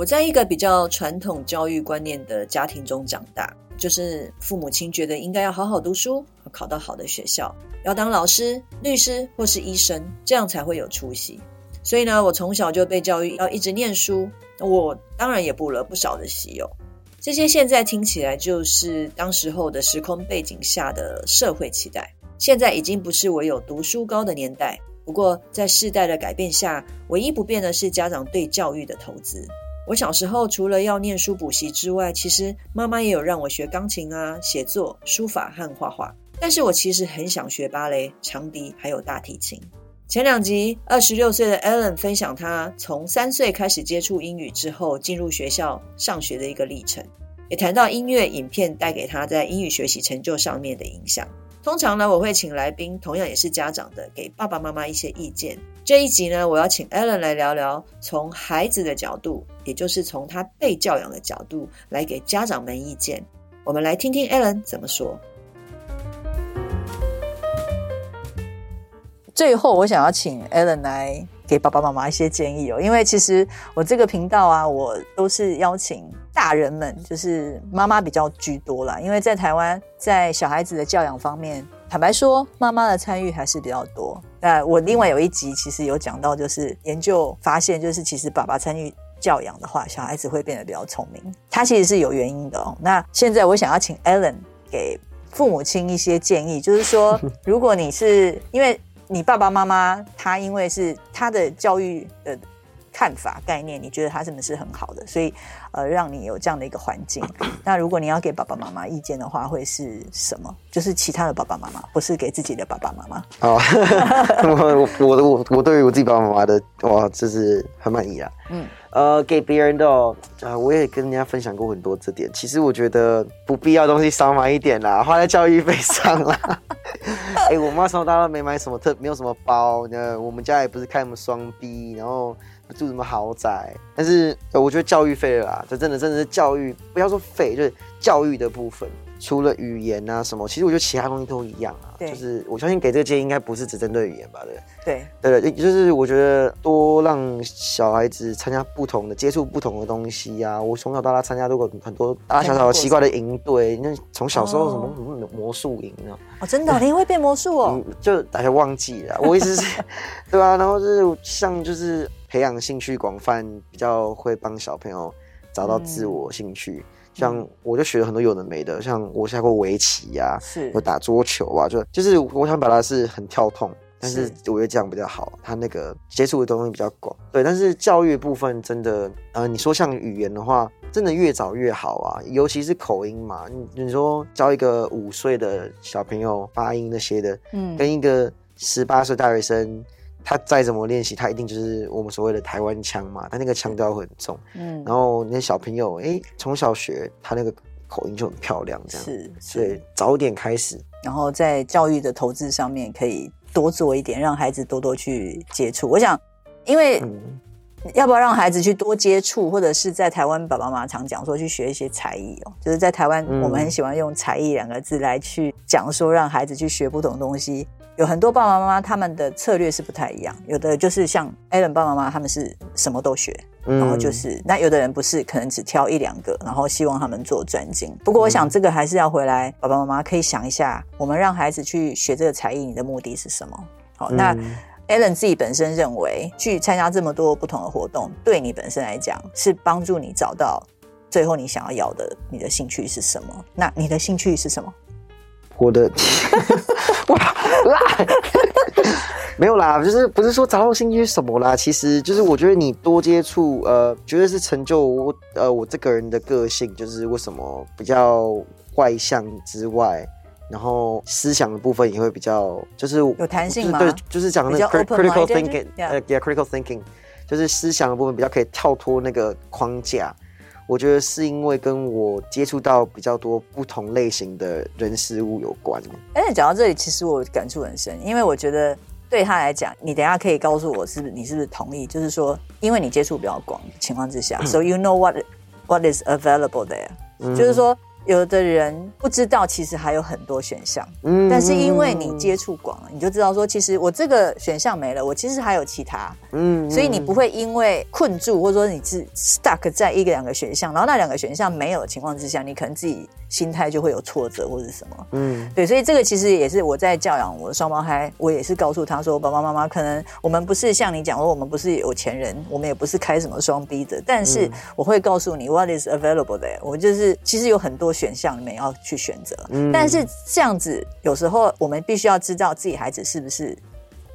我在一个比较传统教育观念的家庭中长大，就是父母亲觉得应该要好好读书，考到好的学校，要当老师、律师或是医生，这样才会有出息。所以呢，我从小就被教育要一直念书，我当然也补了不少的习哦。这些现在听起来就是当时候的时空背景下的社会期待，现在已经不是唯有读书高的年代。不过在世代的改变下，唯一不变的是家长对教育的投资。我小时候除了要念书补习之外，其实妈妈也有让我学钢琴啊、写作、书法和画画。但是我其实很想学芭蕾、长笛还有大提琴。前两集，二十六岁的 Ellen 分享她从三岁开始接触英语之后，进入学校上学的一个历程，也谈到音乐、影片带给她在英语学习成就上面的影响。通常呢，我会请来宾，同样也是家长的，给爸爸妈妈一些意见。这一集呢，我要请 Allen 来聊聊，从孩子的角度，也就是从他被教养的角度，来给家长们意见。我们来听听 Allen 怎么说。最后，我想要请 Allen 来给爸爸妈妈一些建议哦，因为其实我这个频道啊，我都是邀请大人们，就是妈妈比较居多啦。因为在台湾，在小孩子的教养方面，坦白说，妈妈的参与还是比较多。那我另外有一集其实有讲到，就是研究发现，就是其实爸爸参与教养的话，小孩子会变得比较聪明。他其实是有原因的哦。那现在我想要请 Ellen 给父母亲一些建议，就是说，如果你是因为。你爸爸妈妈他因为是他的教育的看法概念，你觉得他真的是很好的，所以呃让你有这样的一个环境。那如果你要给爸爸妈妈意见的话，会是什么？就是其他的爸爸妈妈，不是给自己的爸爸妈妈。哦，我我我我我对于我自己爸爸妈妈的哇，就是很满意啊。嗯。呃，给别人的哦，呃，我也跟人家分享过很多这点。其实我觉得不必要的东西少买一点啦，花在教育费上啦。哎、欸，我妈从小到大没买什么特，没有什么包。那我们家也不是开什么双 B，然后住什么豪宅。但是我觉得教育费啦，这真的真的是教育，不要说费，就是教育的部分。除了语言啊什么，其实我觉得其他东西都一样啊。对，就是我相信给这个建议应该不是只针对语言吧？对，对，对，就是我觉得多让小孩子参加不同的、接触不同的东西呀、啊。我从小到大参加都有很多大大小小的奇怪的营队，那从小时候什么、哦、什么魔术营啊？哦，真的，你会变魔术哦？就大家忘记了，我一直是，对啊，然后就是像就是培养兴趣广泛，比较会帮小朋友找到自我兴趣。嗯。像我就学了很多有的没的，像我下过围棋呀，是，我打桌球啊，就就是我想表达是很跳痛，但是。我觉得这样比较好，他那个接触的东西比较广，对，但是教育部分真的，呃，你说像语言的话，真的越早越好啊，尤其是口音嘛，你你说教一个五岁的小朋友发音那些的，嗯，跟一个十八岁大学生。他再怎么练习，他一定就是我们所谓的台湾腔嘛，他那个腔调会很重。嗯，然后那些小朋友，哎，从小学他那个口音就很漂亮，这样是，所以早点开始，然后在教育的投资上面可以多做一点，让孩子多多去接触。我想，因为要不要让孩子去多接触，或者是在台湾爸爸妈妈常讲说去学一些才艺哦，就是在台湾我们很喜欢用才艺两个字来去讲说让孩子去学不同东西。有很多爸爸妈妈，他们的策略是不太一样。有的就是像 Ellen 爸爸妈妈，他们是什么都学，然后就是那有的人不是，可能只挑一两个，然后希望他们做专精。不过我想这个还是要回来，爸爸妈妈可以想一下，我们让孩子去学这个才艺，你的目的是什么？好，那 Ellen 自己本身认为，去参加这么多不同的活动，对你本身来讲是帮助你找到最后你想要要的，你的兴趣是什么？那你的兴趣是什么？我的 哇啦，没有啦，就是不是说找到兴趣什么啦，其实就是我觉得你多接触，呃，绝对是成就我，呃，我这个人的个性，就是为什么比较外向之外，然后思想的部分也会比较就是有弹性吗？对，就是讲那个 critical thinking，呃，yeah，critical thinking，就是思想的部分比较可以跳脱那个框架。我觉得是因为跟我接触到比较多不同类型的人事物有关。哎，讲到这里，其实我感触很深，因为我觉得对他来讲，你等下可以告诉我是不是你是不是同意？就是说，因为你接触比较广的情况之下，so you know what what is available there，嗯，就是说。有的人不知道，其实还有很多选项。嗯，但是因为你接触广了，你就知道说，其实我这个选项没了，我其实还有其他。嗯，所以你不会因为困住，或者说你是 stuck 在一个两个选项，然后那两个选项没有的情况之下，你可能自己心态就会有挫折或者什么。嗯，对，所以这个其实也是我在教养我的双胞胎，我也是告诉他说，爸爸妈妈可能我们不是像你讲说，我们不是有钱人，我们也不是开什么双逼的，但是我会告诉你 what is available there，我就是其实有很多。选项里面要去选择，嗯，但是这样子有时候我们必须要知道自己孩子是不是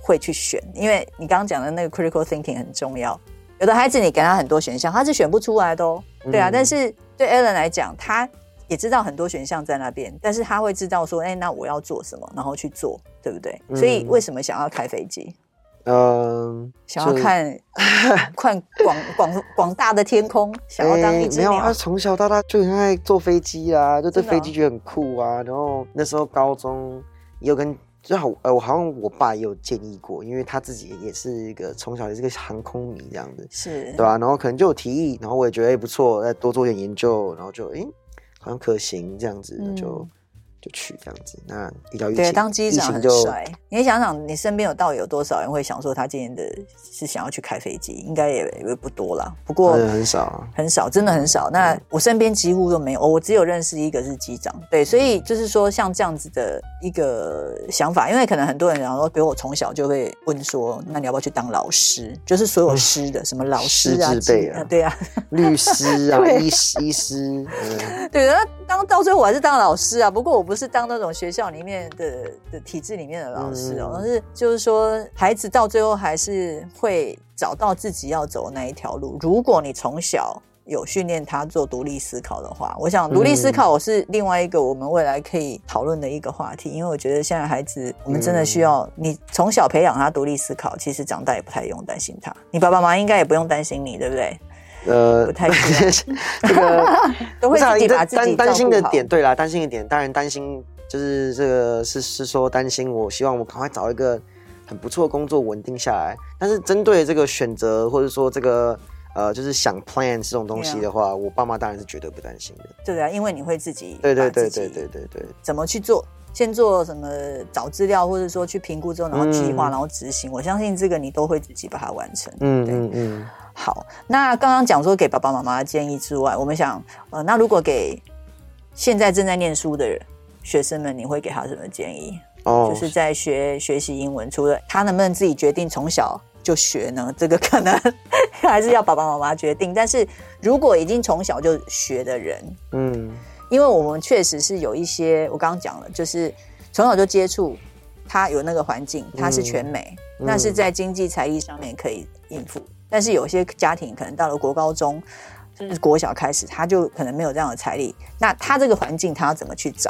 会去选，因为你刚刚讲的那个 critical thinking 很重要。有的孩子你给他很多选项，他是选不出来的哦，对啊。但是对 Alan 来讲，他也知道很多选项在那边，但是他会知道说，哎，那我要做什么，然后去做，对不对？所以为什么想要开飞机？嗯，想要看 看广广广大的天空，想要当一只鸟。没有，他从小到大就很爱坐飞机啊，就对飞机觉得很酷啊。然后那时候高中也有跟就好，呃，我好像我爸也有建议过，因为他自己也是一个从小也是个航空迷这样子，是对吧？然后可能就有提议，然后我也觉得哎不错，再多做点研究，然后就哎好像可行这样子，那就。就去这样子，那遇到疫情，对，当机长很帅。你想想，你身边有到底有多少人会想说他今天的是想要去开飞机？应该也也不多啦。不过很少，很少，真的很少。那我身边几乎都没有，我只有认识一个是机长。对，所以就是说，像这样子的一个想法，因为可能很多人然后比如我从小就会问说，那你要不要去当老师？就是所有师的，什么老师啊，辈啊 对啊，律师啊，医师医师，对，那当到最后我还是当老师啊。不过我不。不是当那种学校里面的的体制里面的老师哦，而、嗯、是就是说，孩子到最后还是会找到自己要走的那一条路。如果你从小有训练他做独立思考的话，我想独立思考我是另外一个我们未来可以讨论的一个话题。因为我觉得现在孩子，我们真的需要你从小培养他独立思考，其实长大也不太用担心他。你爸爸妈妈应该也不用担心你，对不对？呃，不太 这个 都会自己把自己担担心的点，对啦，担心的点，当然担心就是这个是是说担心，我希望我赶快找一个很不错的工作稳定下来。但是针对这个选择或者说这个呃，就是想 plan 这种东西的话，我爸妈当然是绝对不担心的。对啊，因为你会自己对对对对对对对怎么去做，先做什么找资料，或者说去评估之后，然后计划，然后执行。我相信这个你都会自己把它完成。嗯嗯嗯。好，那刚刚讲说给爸爸妈妈的建议之外，我们想，呃，那如果给现在正在念书的人学生们，你会给他什么建议？哦，就是在学学习英文，除了他能不能自己决定从小就学呢？这个可能 还是要爸爸妈妈决定。但是如果已经从小就学的人，嗯，因为我们确实是有一些，我刚刚讲了，就是从小就接触，他有那个环境，他是全美，嗯，那是在经济财力上面可以应付。但是有些家庭可能到了国高中，甚至国小开始，他就可能没有这样的财力。那他这个环境，他要怎么去找？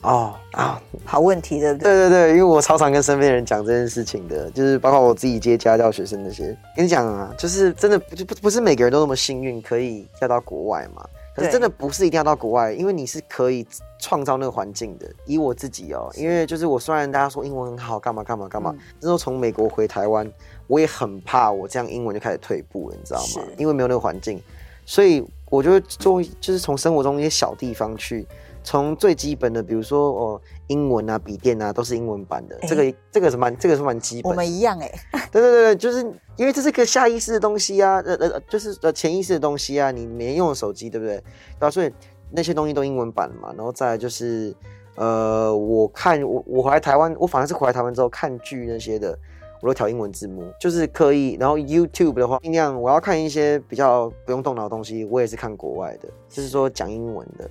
哦啊，好问题，对不对？对对对，因为我超常跟身边人讲这件事情的，就是包括我自己接家教学生那些，跟你讲啊，就是真的不不不是每个人都那么幸运可以嫁到国外嘛。可是真的不是一定要到国外，因为你是可以创造那个环境的。以我自己哦，因为就是我虽然大家说英文很好，干嘛干嘛干嘛，那时候从美国回台湾。我也很怕，我这样英文就开始退步了，你知道吗？因为没有那个环境，所以我就会做就是从生活中一些小地方去，从最基本的，比如说哦，英文啊，笔电啊，都是英文版的，欸、这个这个是蛮这个是蛮基本。我们一样哎、欸，对对对对，就是因为这是个下意识的东西啊，呃呃，就是呃潜意识的东西啊，你每天用的手机对不对？对啊，所以那些东西都英文版嘛，然后再来就是呃，我看我我回来台湾，我反而是回来台湾之后看剧那些的。我都调英文字幕，就是刻意。然后 YouTube 的话，尽量我要看一些比较不用动脑的东西，我也是看国外的，就是说讲英文的，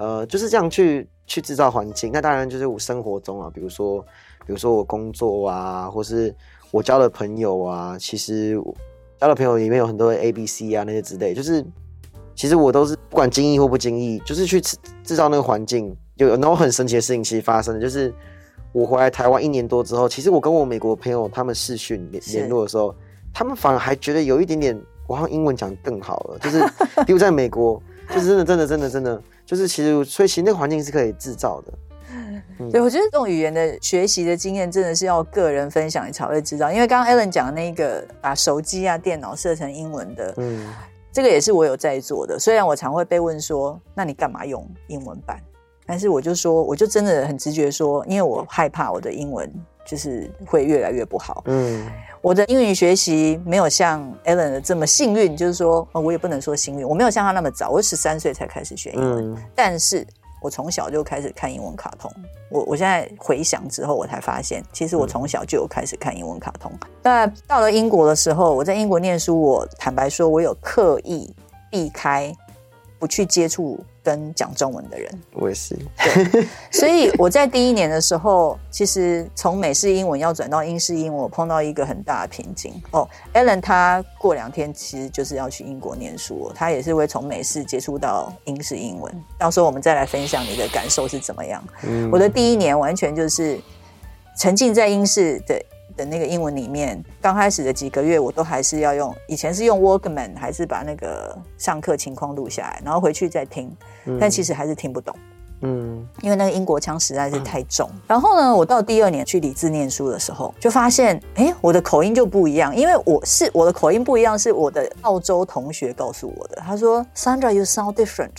呃，就是这样去去制造环境。那当然就是我生活中啊，比如说，比如说我工作啊，或是我交的朋友啊，其实我交的朋友里面有很多 A、B、C 啊那些之类，就是其实我都是不管经意或不经意，就是去制制造那个环境。有然后很神奇的事情其实发生了，就是我回来台湾一年多之后，其实我跟我美国朋友他们视讯联联络的时候，他们反而还觉得有一点点，我好像英文讲更好了，就是 比如在美国，就是真的真的真的真的，就是其实所以其实那个环境是可以制造的。对，我觉得这种语言的学习的经验真的是要个人分享你才会知道。因为刚刚 Alan 讲的那个把手机啊、电脑设成英文的，嗯，这个也是我有在做的。虽然我常会被问说，那你干嘛用英文版？但是我就说，我就真的很直觉说，因为我害怕我的英文就是会越来越不好。嗯，我的英语学习没有像的这么幸运，就是说，我也不能说幸运，我没有像他那么早，我十三岁才开始学英文，嗯，但是。我从小就开始看英文卡通。我我现在回想之后，我才发现，其实我从小就有开始看英文卡通。但到了英国的时候，我在英国念书，我坦白说，我有刻意避开，不去接触。跟讲中文的人，我也是。对，所以我在第一年的时候，其实从美式英文要转到英式英文，我碰到一个很大的瓶颈。哦，Alan 他过两天其实就是要去英国念书，他也是会从美式接触到英式英文。到时候我们再来分享你的感受是怎么样。嗯，我的第一年完全就是沉浸在英式的。的那个英文里面，刚开始的几个月，我都还是要用，以前是用 Walkman，还是把那个上课情况录下来，然后回去再听，嗯、但其实还是听不懂，嗯，因为那个英国腔实在是太重。嗯、然后呢，我到第二年去理智念书的时候，就发现，哎，我的口音就不一样，因为我是我的口音不一样，是我的澳洲同学告诉我的，他说，Sandra，you sound different，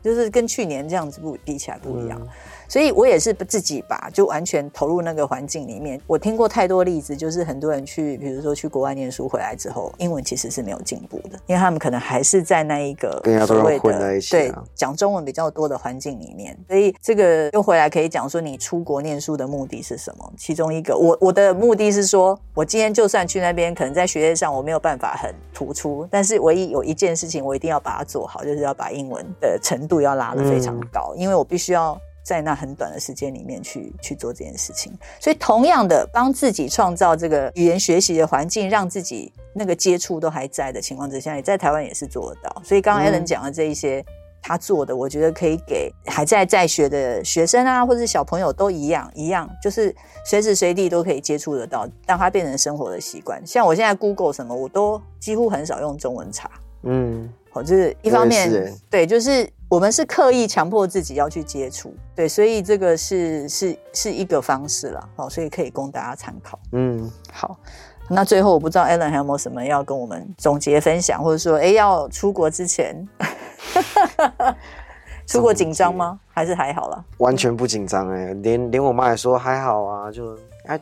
就是跟去年这样子不比起来不一样。嗯所以我也是自己吧，就完全投入那个环境里面。我听过太多例子，就是很多人去，比如说去国外念书回来之后，英文其实是没有进步的，因为他们可能还是在那一个所谓的对讲中文比较多的环境里面。所以这个又回来可以讲说，你出国念书的目的是什么？其中一个，我我的目的是说，我今天就算去那边，可能在学业上我没有办法很突出，但是唯一有一件事情我一定要把它做好，就是要把英文的程度要拉得非常高，因为我必须要。在那很短的时间里面去去做这件事情，所以同样的帮自己创造这个语言学习的环境，让自己那个接触都还在的情况之下，也在台湾也是做得到。所以刚刚 Alan 讲的这一些，他做的，我觉得可以给还在在学的学生啊，或者是小朋友都一样一样，就是随时随地都可以接触得到，让它变成生活的习惯。像我现在 Google 什么，我都几乎很少用中文查。嗯，好，就是一方面，对，就是。我们是刻意强迫自己要去接触，对，所以这个是是是一个方式了，好，所以可以供大家参考。嗯，好，那最后我不知道 Alan 还有没有什么要跟我们总结分享，或者说，哎，要出国之前，出国紧张吗？还是还好了？完全不紧张哎，连连我妈也说还好啊，就哎，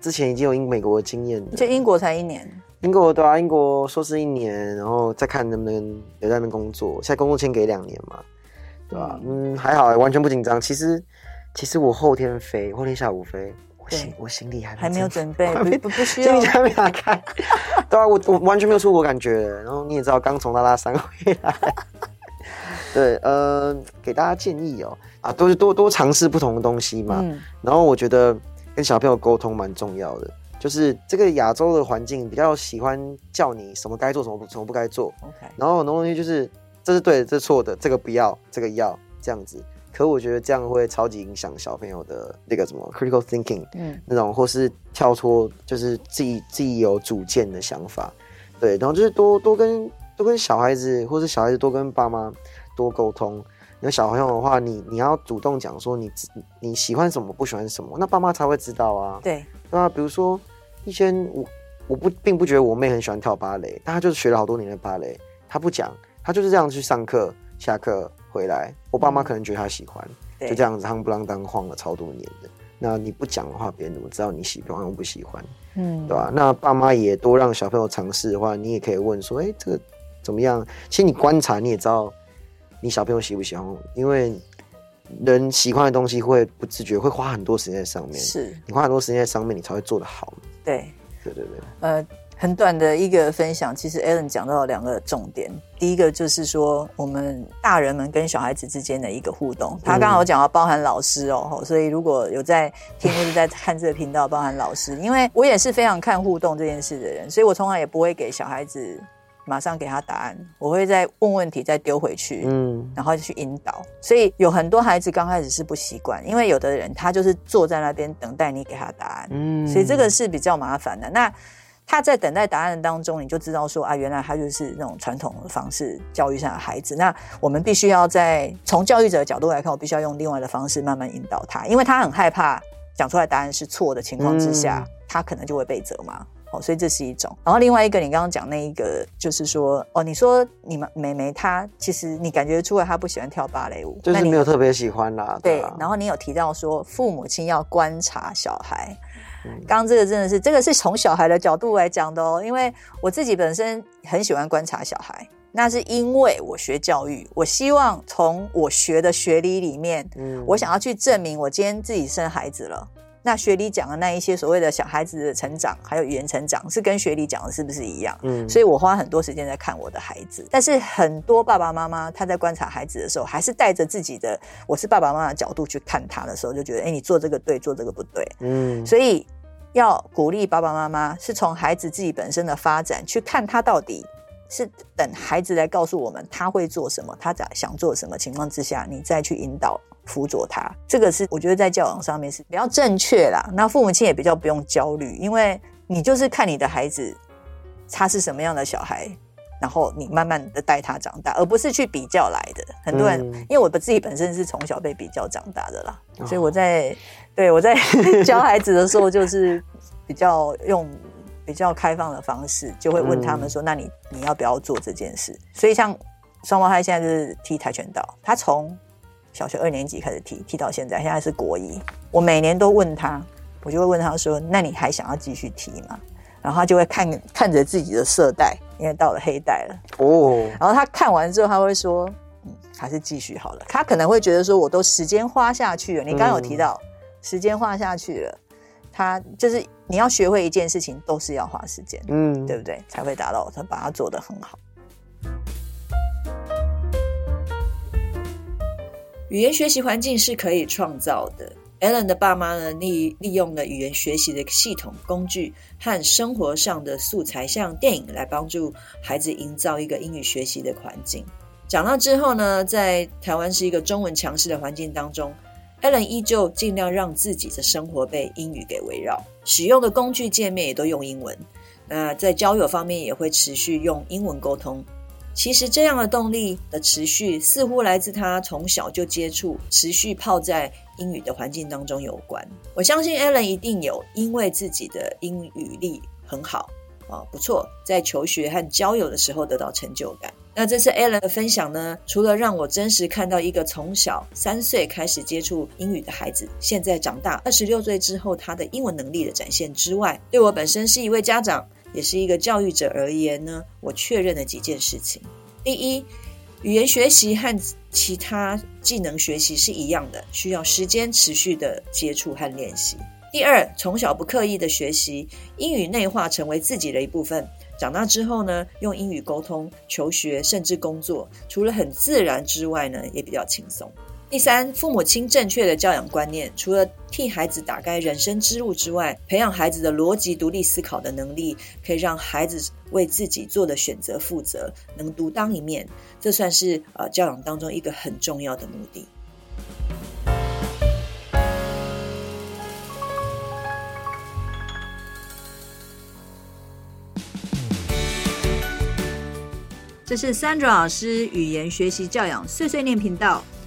之前已经有英美国的经验，就英国才一年。英国对啊，英国硕士一年，然后再看能不能留在那边工作。现在工作签给两年嘛，对吧？嗯，嗯，还好，完全不紧张。其实，其实我后天飞，后天下午飞，我行，我行李还没还没有准备，不不需要，行李还没打开。对啊，我我完全没有出国感觉。然后你也知道，刚从拉拉山回来。对，呃，给大家建议哦，啊，都是多多尝试不同的东西嘛。嗯。然后我觉得跟小朋友沟通蛮重要的。就是这个亚洲的环境比较喜欢叫你什么该做什么不什么不该做，OK。然后很多东西就是这是对的，这是错的，这个不要，这个要这样子。可我觉得这样会超级影响小朋友的那个什么 critical thinking，嗯，那种或是跳脱，就是自己自己有主见的想法。对，然后就是多多跟多跟小孩子，或是小孩子多跟爸妈多沟通。有小朋友的话，你你要主动讲说你你喜欢什么，不喜欢什么，那爸妈才会知道啊。对，对啊，比如说。以前我我不并不觉得我妹很喜欢跳芭蕾，但她就是学了好多年的芭蕾。她不讲，她就是这样去上课、下课回来。我爸妈可能觉得她喜欢，嗯、就这样子夯不啷当晃了超多年的。那你不讲的话，别人怎么知道你喜欢或不喜欢？嗯，对吧？那爸妈也多让小朋友尝试的话，你也可以问说：“哎、欸，这个怎么样？”其实你观察，你也知道你小朋友喜不喜欢，因为人喜欢的东西会不自觉会花很多时间在上面。是你花很多时间在上面，你才会做得好。对，对对对，呃，很短的一个分享，其实 Alan 讲到了两个重点。第一个就是说，我们大人们跟小孩子之间的一个互动。他刚刚有讲到包含老师哦，所以如果有在听或者在看这个频道，包含老师，因为我也是非常看互动这件事的人，所以我从来也不会给小孩子马上给他答案，我会再问问题，再丢回去，嗯，然后去引导。所以有很多孩子刚开始是不习惯，因为有的人他就是坐在那边等待你给他答案，嗯，所以这个是比较麻烦的。那他在等待答案当中，你就知道说啊，原来他就是那种传统的方式教育下的孩子。那我们必须要在从教育者的角度来看，我必须要用另外的方式慢慢引导他，因为他很害怕讲出来答案是错的情况之下，嗯、他可能就会被责骂。哦，所以这是一种。然后另外一个，你刚刚讲那一个，就是说，哦，你说你们妹妹她其实你感觉出来她不喜欢跳芭蕾舞，就是没有特别喜欢啦。对，对，然后你有提到说父母亲要观察小孩。刚刚这个真的是，这个是从小孩的角度来讲的哦，因为我自己本身很喜欢观察小孩，那是因为我学教育，我希望从我学的学理里面，嗯，我想要去证明我今天自己生孩子了，那学理讲的那一些所谓的小孩子的成长，还有语言成长，是跟学理讲的是不是一样？嗯，所以我花很多时间在看我的孩子，但是很多爸爸妈妈他在观察孩子的时候，还是带着自己的我是爸爸妈妈的角度去看他的时候，就觉得，哎，你做这个对，做这个不对，嗯，所以。要鼓励爸爸妈妈是从孩子自己本身的发展去看他到底是等孩子来告诉我们他会做什么，他在想做什么情况之下，你再去引导辅佐他。这个是我觉得在教养上面是比较正确啦。那父母亲也比较不用焦虑，因为你就是看你的孩子他是什么样的小孩，然后你慢慢的带他长大，而不是去比较来的。很多人、嗯、因为我自己本身是从小被比较长大的啦，哦、所以我在。对，我在 教孩子的时候，就是比较用比较开放的方式，就会问他们说：“嗯、那你你要不要做这件事？”所以像双胞胎现在就是踢跆拳道，他从小学二年级开始踢，踢到现在，现在是国一。我每年都问他，我就会问他说：“那你还想要继续踢吗？”然后他就会看看着自己的色带，因为到了黑带了哦。然后他看完之后，他会说：“嗯，还是继续好了。”他可能会觉得说：“我都时间花下去了。”你刚刚有提到。嗯时间花下去了，他就是你要学会一件事情，都是要花时间，嗯，对不对？才会达到他把它做得很好。语言学习环境是可以创造的。Ellen 的爸妈呢，利利用了语言学习的系统工具和生活上的素材，像电影来帮助孩子营造一个英语学习的环境。长大之后呢，在台湾是一个中文强势的环境当中。Ellen 依旧尽量让自己的生活被英语给围绕，使用的工具界面也都用英文。那在交友方面也会持续用英文沟通。其实这样的动力的持续，似乎来自他从小就接触、持续泡在英语的环境当中有关。我相信 Alan 一定有因为自己的英语力很好啊，不错，在求学和交友的时候得到成就感。那这次 Alan 的分享呢，除了让我真实看到一个从小三岁开始接触英语的孩子，现在长大二十六岁之后他的英文能力的展现之外，对我本身是一位家长，也是一个教育者而言呢，我确认了几件事情。第一，语言学习和其他技能学习是一样的，需要时间持续的接触和练习。第二，从小不刻意的学习，英语内化成为自己的一部分。长大之后呢，用英语沟通、求学甚至工作，除了很自然之外呢，也比较轻松。第三，父母亲正确的教养观念，除了替孩子打开人生之路之外，培养孩子的逻辑独立思考的能力，可以让孩子为自己做的选择负责，能独当一面。这算是呃教养当中一个很重要的目的。这是 Sandra 老师语言学习教养碎碎念频道，